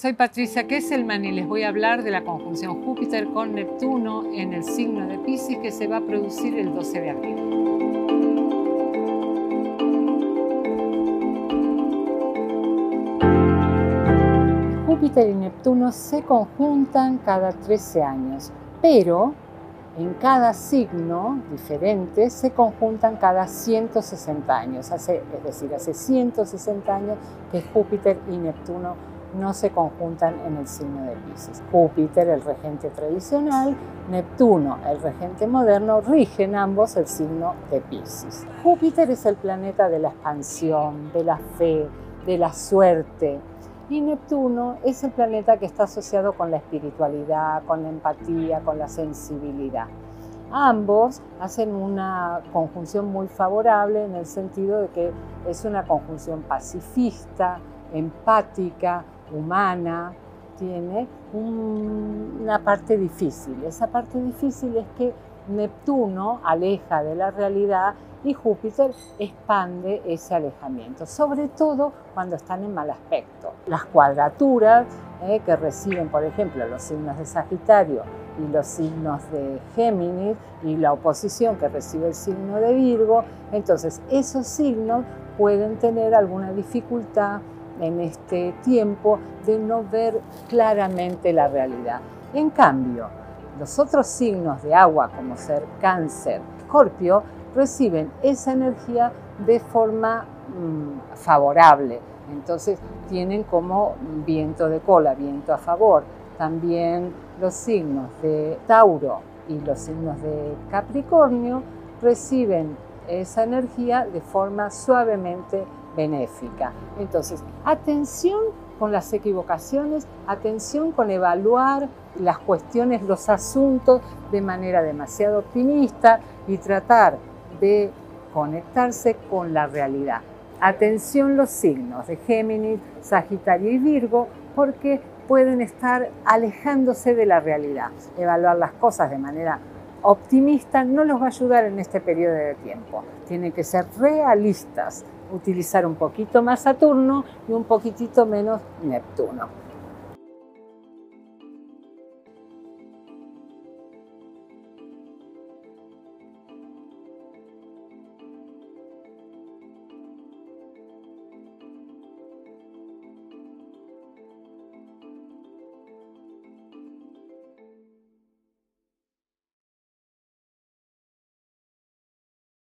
Soy Patricia Kesselman y les voy a hablar de la conjunción Júpiter con Neptuno en el signo de Pisces que se va a producir el 12 de abril. Júpiter y Neptuno se conjuntan cada 13 años, pero en cada signo diferente se conjuntan cada 160 años, es decir, hace 160 años que Júpiter y Neptuno no se conjuntan en el signo de Pisces. Júpiter, el regente tradicional, Neptuno, el regente moderno, rigen ambos el signo de Pisces. Júpiter es el planeta de la expansión, de la fe, de la suerte, y Neptuno es el planeta que está asociado con la espiritualidad, con la empatía, con la sensibilidad. Ambos hacen una conjunción muy favorable en el sentido de que es una conjunción pacifista, empática, humana, tiene una parte difícil. Esa parte difícil es que Neptuno aleja de la realidad y Júpiter expande ese alejamiento, sobre todo cuando están en mal aspecto. Las cuadraturas eh, que reciben, por ejemplo, los signos de Sagitario y los signos de Géminis y la oposición que recibe el signo de Virgo, entonces esos signos pueden tener alguna dificultad en este tiempo de no ver claramente la realidad. En cambio, los otros signos de agua, como ser cáncer, escorpio, reciben esa energía de forma mm, favorable. Entonces tienen como viento de cola, viento a favor. También los signos de Tauro y los signos de Capricornio reciben esa energía de forma suavemente benéfica. Entonces, atención con las equivocaciones, atención con evaluar las cuestiones, los asuntos de manera demasiado optimista y tratar de conectarse con la realidad. Atención los signos de Géminis, Sagitario y Virgo, porque pueden estar alejándose de la realidad. Evaluar las cosas de manera optimista no los va a ayudar en este periodo de tiempo. Tienen que ser realistas, utilizar un poquito más Saturno y un poquitito menos Neptuno.